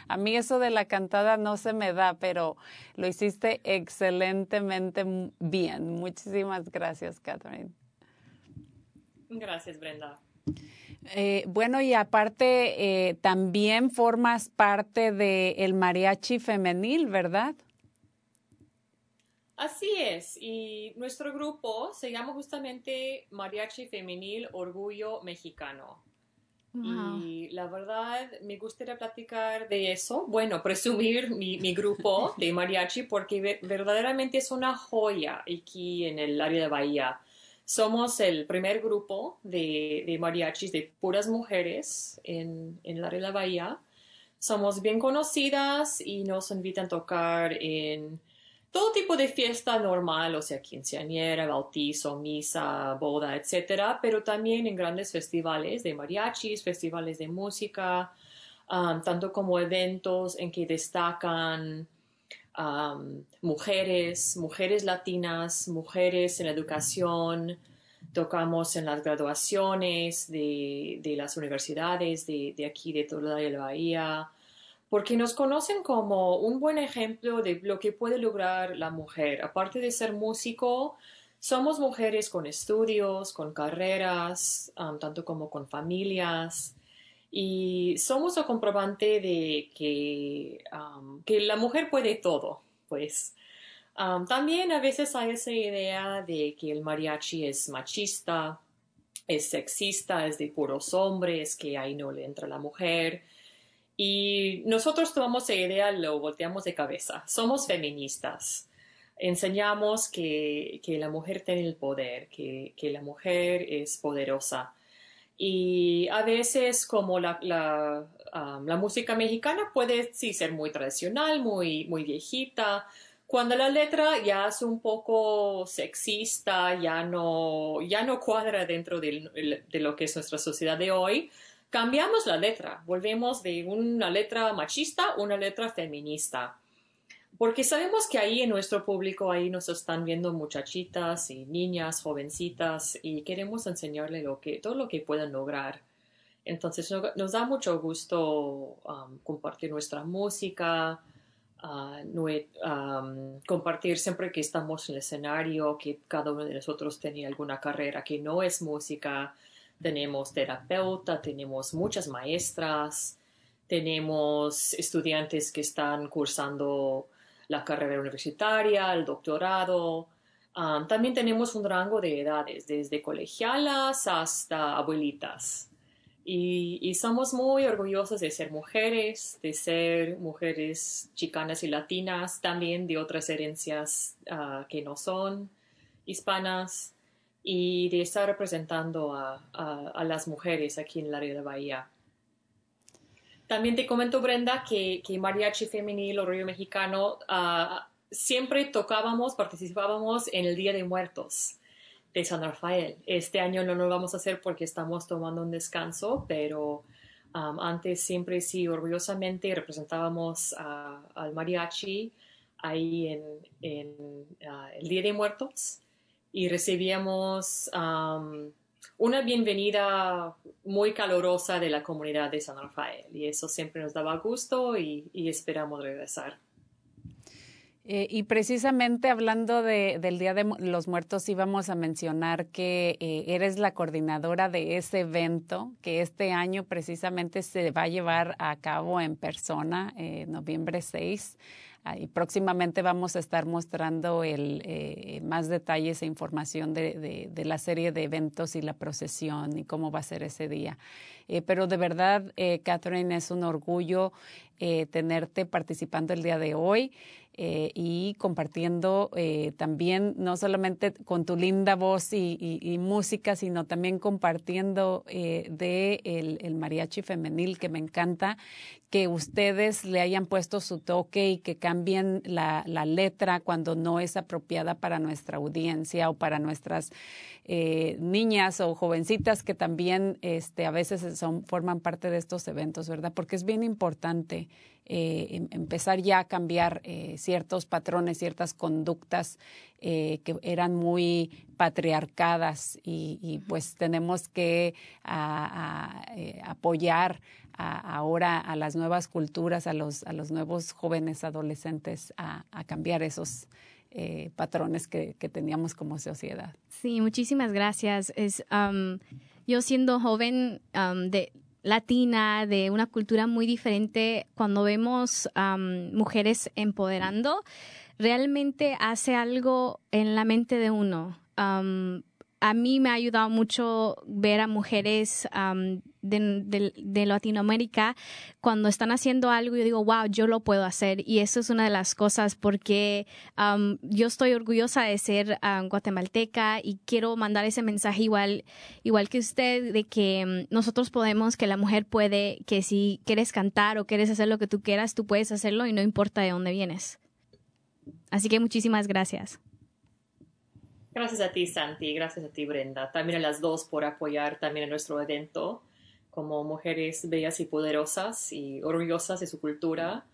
A mí eso de la cantada no se me da, pero lo hiciste excelentemente bien. Muchísimas gracias, Catherine. Gracias, Brenda. Eh, bueno, y aparte, eh, también formas parte del mariachi femenil, ¿verdad? Así es, y nuestro grupo se llama justamente Mariachi Femenil Orgullo Mexicano. Y la verdad, me gustaría platicar de eso. Bueno, presumir mi, mi grupo de (laughs) mariachi porque verdaderamente es una joya aquí en el área de Bahía. Somos el primer grupo de, de mariachis de puras mujeres en, en el área de la Bahía. Somos bien conocidas y nos invitan a tocar en todo tipo de fiesta normal, o sea, quinceañera, bautizo, misa, boda, etcétera, pero también en grandes festivales de mariachis, festivales de música, um, tanto como eventos en que destacan um, mujeres, mujeres latinas, mujeres en educación. Tocamos en las graduaciones de, de las universidades de, de aquí, de toda la Bahía porque nos conocen como un buen ejemplo de lo que puede lograr la mujer. Aparte de ser músico, somos mujeres con estudios, con carreras, tanto como con familias. Y somos el comprobante de que, que la mujer puede todo, pues. También a veces hay esa idea de que el mariachi es machista, es sexista, es de puros hombres, que ahí no le entra la mujer. Y nosotros tomamos esa idea, lo volteamos de cabeza. Somos feministas. Enseñamos que, que la mujer tiene el poder, que, que, la mujer es poderosa. Y a veces como la, la, um, música mexicana puede sí ser muy tradicional, muy, muy viejita, cuando la letra ya es un poco sexista, ya no, ya no cuadra dentro de, de lo que es nuestra sociedad de hoy, cambiamos la letra, volvemos de una letra machista a una letra feminista. Porque sabemos que ahí en nuestro público, ahí nos están viendo muchachitas y niñas, jovencitas, y queremos enseñarle lo todo lo que puedan lograr. Entonces nos da mucho gusto um, compartir nuestra música, uh, um, compartir siempre que estamos en el escenario, que cada uno de nosotros tenía alguna carrera que no es música, tenemos terapeuta, tenemos muchas maestras, tenemos estudiantes que están cursando la carrera universitaria, el doctorado. también tenemos un rango de edades, desde colegialas hasta abuelitas. Y, somos muy orgullosos de ser mujeres, de ser mujeres chicanas y latinas, también de otras herencias ah, que no son hispanas y de estar representando a, a, las mujeres aquí en el área de Bahía. También te comento, Brenda, que, que Mariachi Femenil, Orgullo Mexicano, uh, siempre tocábamos, participábamos en el Día de Muertos de San Rafael. Este año no lo vamos a hacer porque estamos tomando un descanso, pero um, antes siempre sí, orgullosamente representábamos al mariachi ahí en, en uh, el Día de Muertos y recibíamos una bienvenida muy calurosa de la comunidad de San Rafael y eso siempre nos daba gusto y, esperamos regresar. Eh, y precisamente hablando de, del Día de los Muertos, íbamos a mencionar que eh, eres la coordinadora de ese evento que este año precisamente se va a llevar a cabo en persona, eh, noviembre 6 y próximamente vamos a estar mostrando el, eh, más detalles e información de, de, la serie de eventos y la procesión y cómo va a ser ese día. Eh, pero de verdad, eh, Catherine, es un orgullo tenerte participando el día de hoy. Y compartiendo también no solamente con tu linda voz y, música, sino también compartiendo de el, mariachi femenil que me encanta, que ustedes le hayan puesto su toque y que cambien la, la, letra cuando no es apropiada para nuestra audiencia o para nuestras eh, niñas o jovencitas que también este, a veces son, forman parte de estos eventos, ¿verdad? Porque es bien importante eh, em, empezar ya a cambiar eh, ciertos patrones, ciertas conductas eh, que eran muy patriarcadas y, y pues tenemos que a, a, eh, apoyar a, ahora a las nuevas culturas, a los, a los nuevos jóvenes adolescentes a, cambiar esos eh, patrones que, que, teníamos como sociedad. Sí, muchísimas gracias. Es, um, yo siendo joven um, de latina, de una cultura muy diferente, cuando vemos mujeres empoderando, realmente hace algo en la mente de uno. A mí me ha ayudado mucho ver a mujeres um, de, Latinoamérica cuando están haciendo algo yo digo wow yo lo puedo hacer y eso es una de las cosas porque um, yo estoy orgullosa de ser um, guatemalteca y quiero mandar ese mensaje igual igual que usted de que um, nosotros podemos que la mujer puede que si quieres cantar o quieres hacer lo que tú quieras tú puedes hacerlo y no importa de dónde vienes. Así que muchísimas gracias Gracias a ti, Santi. Gracias a ti, Brenda. También a las dos por apoyar también a nuestro evento como mujeres bellas y poderosas y orgullosas de su cultura,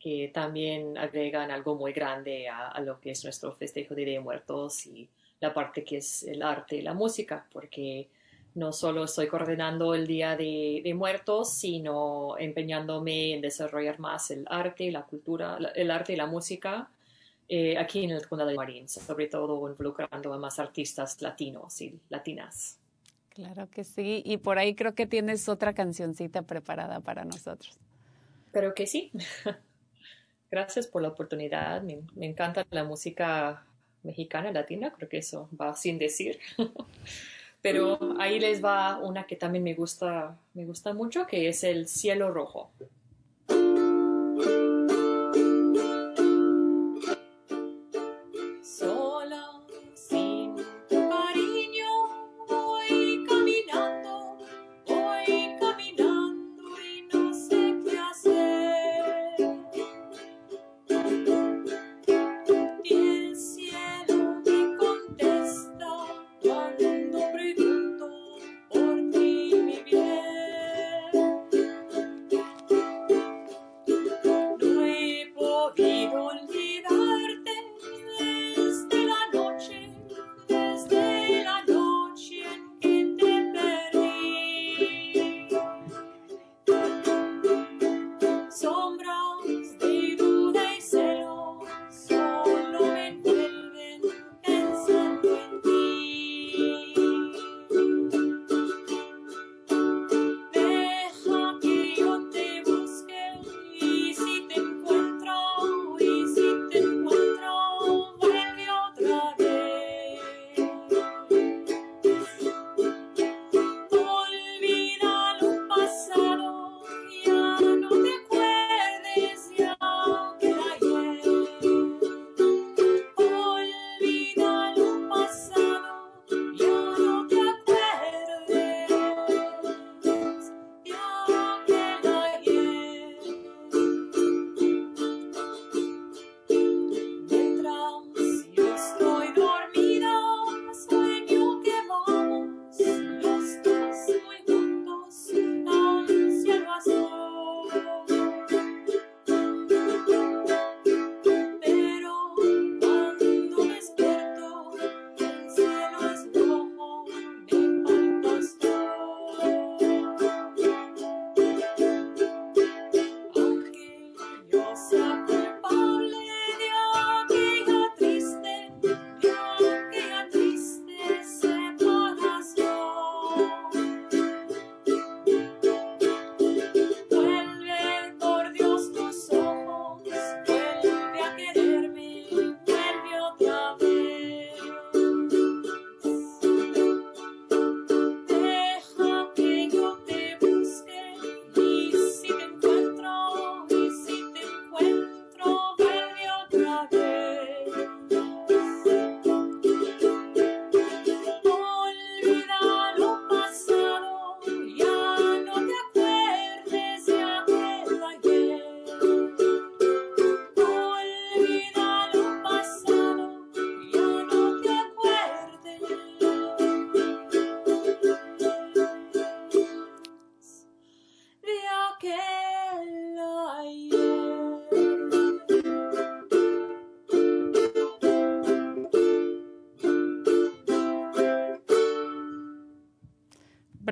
que también agregan algo muy grande a, lo que es nuestro festejo de Día de Muertos y la parte que es el arte y la música, porque no solo estoy coordinando el Día de, de, Muertos, sino empeñándome en desarrollar más el arte, la cultura, el arte y la música eh, aquí en el condado de Marín, sobre todo involucrando a más artistas latinos y latinas. Claro que sí, y por ahí creo que tienes otra cancioncita preparada para nosotros. Pero que sí. (laughs) Gracias por la oportunidad. Me, me, encanta la música mexicana, latina, creo que eso va sin decir. (laughs) Pero ahí les va una que también me gusta, me gusta mucho, que es el cielo rojo.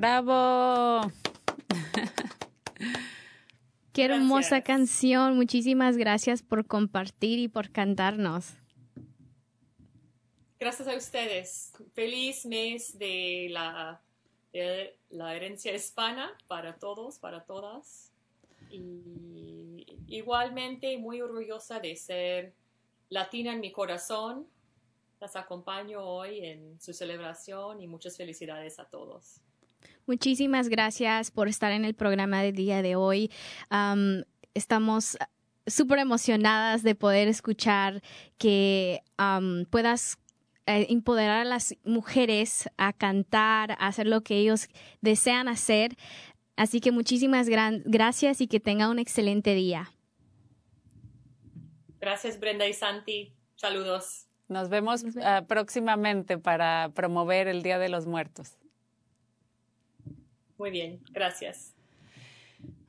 ¡Bravo! (laughs) Qué hermosa Gracias. canción. Muchísimas gracias por compartir y por cantarnos. Gracias a ustedes. Feliz mes de la, de la herencia hispana para todos, para todas. Y igualmente muy orgullosa de ser latina en mi corazón. Las acompaño hoy en su celebración y muchas felicidades a todos. Muchísimas gracias por estar en el programa del día de hoy. Am, estamos súper emocionadas de poder escuchar que puedas eh, empoderar a las mujeres a cantar, a hacer lo que ellos desean hacer. Así que muchísimas gran- gracias y que tenga un excelente día. Gracias Brenda y Santi. Saludos. Nos vemos ah, próximamente para promover el Día de los Muertos. Muy bien. Gracias.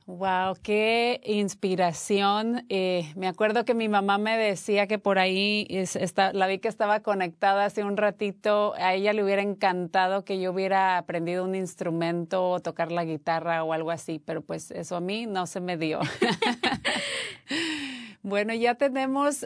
Wow, qué inspiración. Eh, me acuerdo que mi mamá me decía que por ahí es- está- la vi que estaba conectada hace un ratito. A ella le hubiera encantado que yo hubiera aprendido un instrumento o tocar la guitarra o algo así, pero pues eso a mí no se me dio. (laughs) Bueno, ya tenemos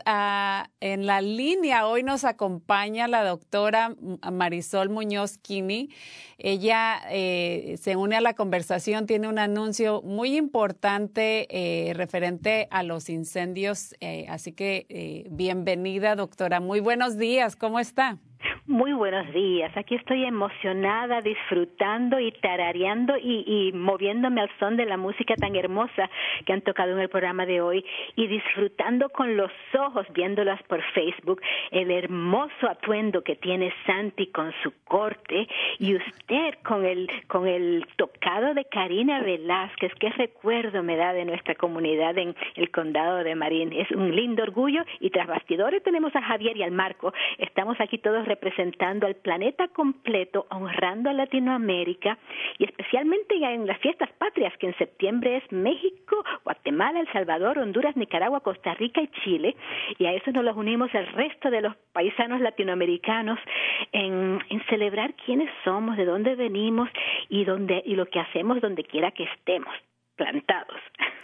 en la línea, hoy nos acompaña la doctora Marisol Muñoz Kini. Ella eh, se une a la conversación, tiene un anuncio muy importante eh, referente a los incendios, eh, así que eh, bienvenida doctora, muy buenos días, ¿cómo está? Muy buenos días. Aquí estoy emocionada, disfrutando y tarareando y, moviéndome al son de la música tan hermosa que han tocado en el programa de hoy y disfrutando con los ojos, viéndolas por Facebook, el hermoso atuendo que tiene Santi con su corte y usted con el, con el tocado de Karina Velázquez. Qué recuerdo me da de nuestra comunidad en el condado de Marín. Es un lindo orgullo y tras bastidores tenemos a Javier y al Marco. Estamos aquí todos representando al planeta completo, honrando a Latinoamérica y especialmente en las fiestas patrias, que en septiembre es México, Guatemala, El Salvador, Honduras, Nicaragua, Costa Rica y Chile. Y a eso nos los unimos el resto de los paisanos latinoamericanos en, en celebrar quiénes somos, de dónde venimos y, dónde, y lo que hacemos donde quiera que estemos, plantados.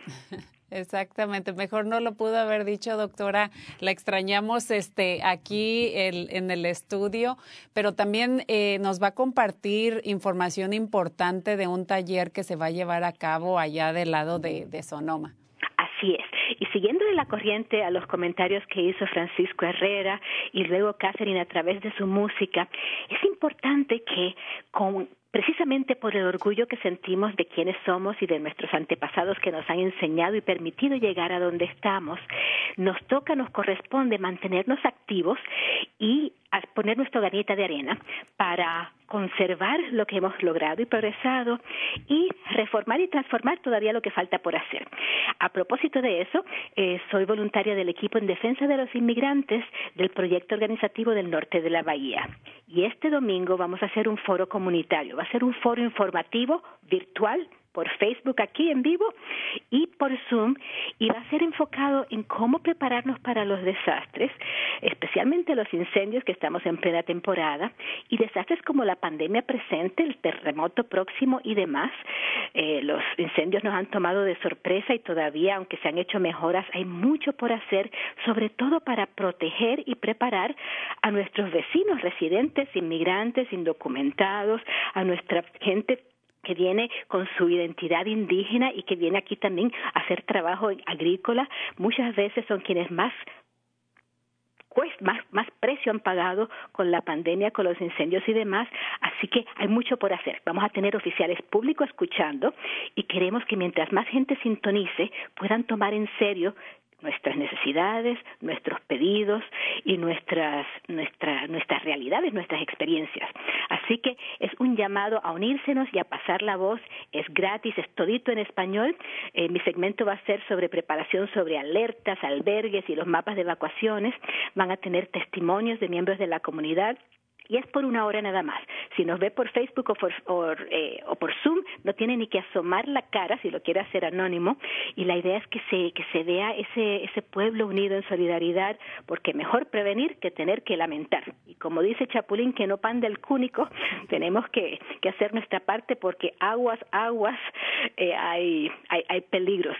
(laughs) Exactamente, mejor no lo pudo haber dicho, doctora. La extrañamos este, aquí en el estudio, pero también eh, nos va a compartir información importante de un taller que se va a llevar a cabo allá del lado de, de Sonoma. Así es. Y siguiendo de la corriente a los comentarios que hizo Francisco Herrera y luego Catherine a través de su música, es importante que con precisamente por el orgullo que sentimos de quienes somos y de nuestros antepasados que nos han enseñado y permitido llegar a donde estamos, nos toca, nos corresponde mantenernos activos y poner nuestro granita de arena para conservar lo que hemos logrado y progresado y reformar y transformar todavía lo que falta por hacer. A propósito de eso, eh, soy voluntaria del equipo en defensa de los inmigrantes del proyecto organizativo del norte de la Bahía. Y este domingo vamos a hacer un foro comunitario, va a ser un foro informativo virtual por Facebook aquí en vivo y por Zoom y va a ser enfocado en cómo prepararnos para los desastres, especialmente los incendios que estamos en plena temporada y desastres como la pandemia presente, el terremoto próximo y demás. Eh, los incendios nos han tomado de sorpresa y todavía, aunque se han hecho mejoras, hay mucho por hacer, sobre todo para proteger y preparar a nuestros vecinos residentes, inmigrantes, indocumentados, a nuestra gente que viene con su identidad indígena y que viene aquí también a hacer trabajo agrícola, muchas veces son quienes más más, más precio han pagado con la pandemia, con los incendios y demás, así que hay mucho por hacer. Vamos a tener oficiales públicos escuchando y queremos que mientras más gente sintonice puedan tomar en serio nuestras necesidades, nuestros pedidos y nuestras, nuestra, nuestras realidades, nuestras experiencias. Así que es un llamado a unírsenos y a pasar la voz. Es gratis, es todito en español. Eh, mi segmento va a ser sobre preparación sobre alertas, albergues y los mapas de evacuaciones. Van a tener testimonios de miembros de la comunidad y es por una hora nada más. Si nos ve por Facebook o por, eh, o por Zoom, no tiene ni que asomar la cara si lo quiere hacer anónimo. Y la idea es que se, que se vea ese, ese pueblo unido en solidaridad, porque mejor prevenir que tener que lamentar. Y como dice Chapulín, que no pan del cúnico, (laughs) tenemos que, que hacer nuestra parte porque aguas, aguas, eh, hay, hay, hay peligros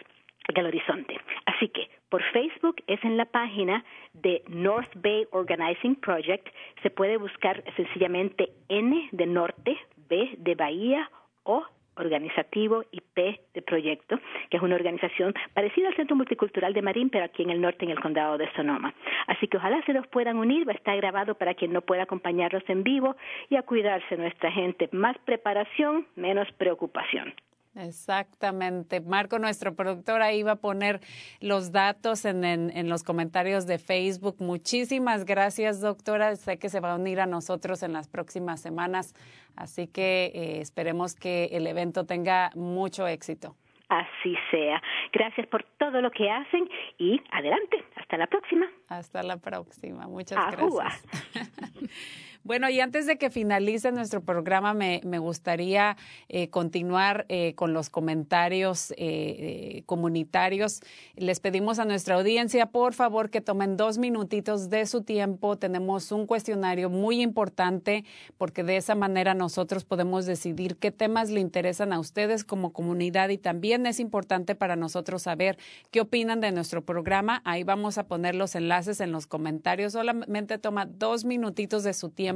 del horizonte. Así que por Facebook es en la página de North Bay Organizing Project. Se puede buscar sencillamente N de norte, B de Bahía o organizativo y P de proyecto, que es una organización parecida al Centro Multicultural de Marín, pero aquí en el norte, en el condado de Sonoma. Así que ojalá se nos puedan unir, va a estar grabado para quien no pueda acompañarnos en vivo y a cuidarse nuestra gente. Más preparación, menos preocupación. Exactamente. Marco, nuestro productor, ahí va a poner los datos en, en, los comentarios de Facebook. Muchísimas gracias, doctora. Sé que se va a unir a nosotros en las próximas semanas, así que eh, esperemos que el evento tenga mucho éxito. Así sea. Gracias por todo lo que hacen y adelante. Hasta la próxima. Hasta la próxima. Muchas gracias. (laughs) Bueno, y antes de que finalice nuestro programa, me, gustaría eh, continuar eh, con los comentarios eh, comunitarios. Les pedimos a nuestra audiencia, por favor, que tomen dos minutitos de su tiempo. Tenemos un cuestionario muy importante porque de esa manera nosotros podemos decidir qué temas le interesan a ustedes como comunidad y también es importante para nosotros saber qué opinan de nuestro programa. Ahí vamos a poner los enlaces en los comentarios. Solamente toma dos minutitos de su tiempo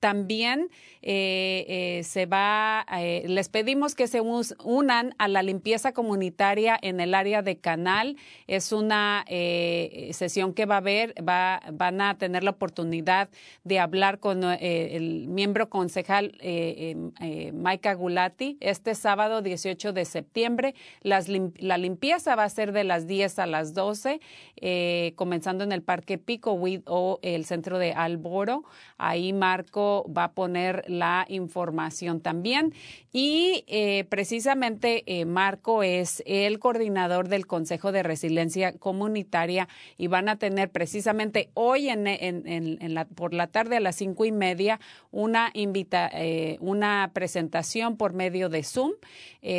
también eh, eh, se va, eh, les pedimos que se unan a la limpieza comunitaria en el área de Canal. Es una sesión que va a haber, va, van a tener la oportunidad de hablar con el miembro concejal Maika Gulati este sábado 18 de septiembre. Las, la limpieza va a ser de las 10 a las 12, comenzando en el Parque Pico o el centro de Alboro. Ahí Marco va a poner la información también. Y eh, precisamente eh, Marco es el coordinador del Consejo de Resiliencia Comunitaria y van a tener precisamente hoy en, la, por la tarde a las cinco y media una, invita, eh, una presentación por medio de Zoom.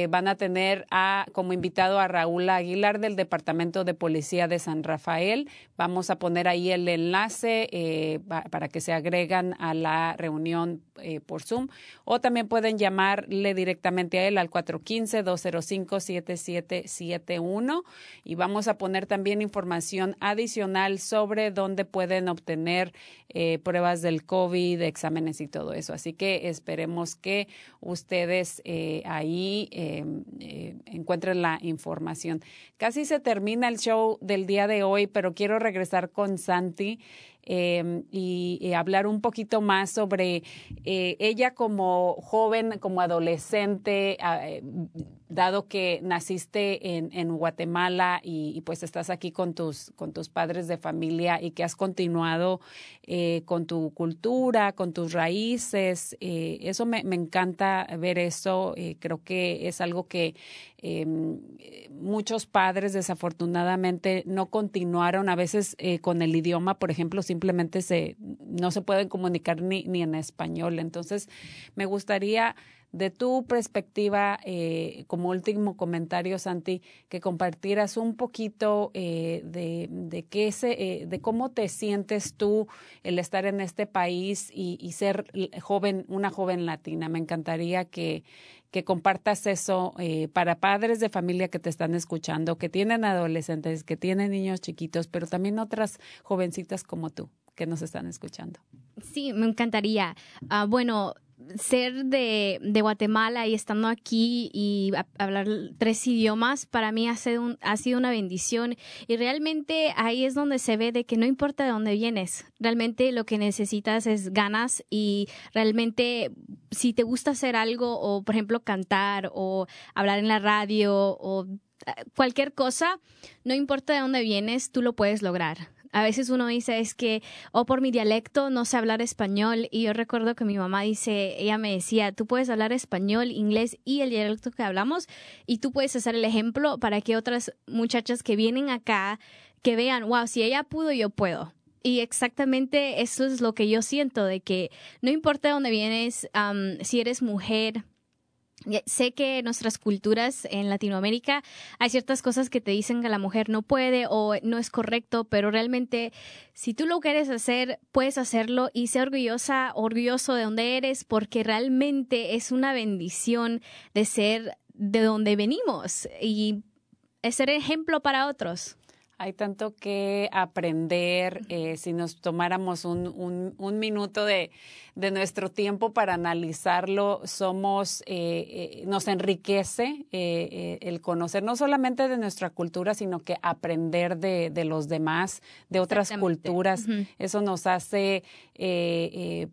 van a tener a, como invitado a Raúl Aguilar del Departamento de Policía de San Rafael. Vamos a poner ahí el enlace para que se agregan a la reunión eh, por Zoom o también pueden llamarle directamente a él al 415-205-7771 y vamos a poner también información adicional sobre dónde pueden obtener eh, pruebas del COVID, exámenes y todo eso. Así que esperemos que ustedes eh, ahí encuentren la información. Casi se termina el show del día de hoy, pero quiero regresar con Santi. Em, y, hablar un poquito más sobre eh, ella como joven, como adolescente, ah, eh, dado que naciste en, Guatemala y, pues estás aquí con tus, con tus padres de familia y que has continuado eh, con tu cultura, con tus raíces, eso me, encanta ver eso. creo que es algo que em, muchos padres desafortunadamente no continuaron a veces con el idioma, por ejemplo, simplemente se, no se pueden comunicar ni, ni en español. Entonces, me gustaría de tu perspectiva, eh, como último comentario, Santi, que compartieras un poquito eh, de, de, qué se, eh, de cómo te sientes tú el estar en este país y, y ser joven, una joven latina. Me encantaría que, que compartas eso eh, para padres de familia que te están escuchando, que tienen adolescentes, que tienen niños chiquitos, pero también otras jovencitas como tú que nos están escuchando. Sí, me encantaría. Ah, bueno, ser de, Guatemala y estando aquí y hablar tres idiomas, para mí ha sido, ha sido una bendición. Y realmente ahí es donde se ve de que no importa de dónde vienes, realmente lo que necesitas es ganas y realmente si te gusta hacer algo o, por ejemplo, cantar o hablar en la radio o eh, cualquier cosa, no importa de dónde vienes, tú lo puedes lograr a veces uno dice es que, o por mi dialecto no sé hablar español. Y yo recuerdo que mi mamá dice, ella me decía, tú puedes hablar español, inglés y el dialecto que hablamos y tú puedes hacer el ejemplo para que otras muchachas que vienen acá, que vean, wow, si ella pudo, yo puedo. Y exactamente eso es lo que yo siento, de que no importa dónde vienes, si eres mujer, Sé que en nuestras culturas en Latinoamérica hay ciertas cosas que te dicen que la mujer no puede o no es correcto, pero realmente si tú lo quieres hacer, puedes hacerlo y sé orgullosa, orgulloso de donde eres, porque realmente es una bendición de ser de donde venimos y ser ejemplo para otros. Hay tanto que aprender. Eh, si nos tomáramos un, un, minuto de, de, nuestro tiempo para analizarlo, somos, eh, eh, nos enriquece el conocer no solamente de nuestra cultura, sino que aprender de, de los demás, de otras culturas. Eso nos hace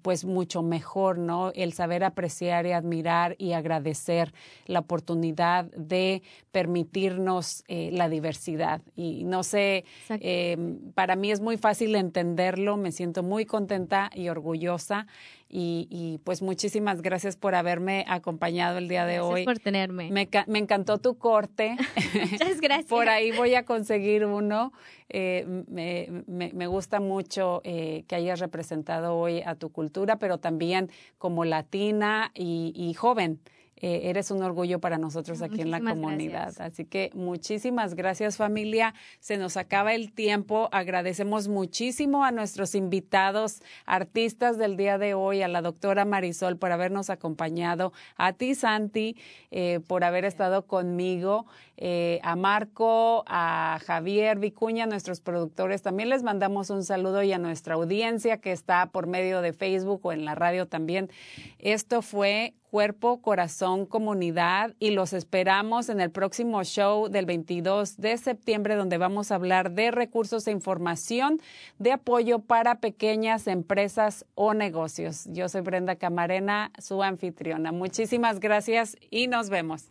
pues mucho mejor, ¿no? El saber apreciar y admirar y agradecer la oportunidad de permitirnos la diversidad. Y no sé eh, para mí es muy fácil entenderlo, me siento muy contenta y orgullosa y, pues muchísimas gracias por haberme acompañado el día de hoy. Gracias por tenerme. Me, encantó tu corte. (laughs) Muchas gracias. por ahí voy a conseguir uno. Eh, me, gusta mucho eh, que hayas representado hoy a tu cultura, pero también como latina y joven. Eh, eres un orgullo para nosotros aquí en la comunidad. Así que muchísimas gracias familia. Se nos acaba el tiempo. Agradecemos muchísimo a nuestros invitados artistas del día de hoy, a la doctora Marisol por habernos acompañado, a ti Santi eh, por haber estado conmigo, eh, a Marco, a Javier Vicuña, nuestros productores. También les mandamos un saludo y a nuestra audiencia que está por medio de Facebook o en la radio también. Esto fue cuerpo, corazón, comunidad y los esperamos en el próximo show del 22 de septiembre donde vamos a hablar de recursos e información de apoyo para pequeñas empresas o negocios. Yo soy Brenda Camarena, su anfitriona. Muchísimas gracias y nos vemos.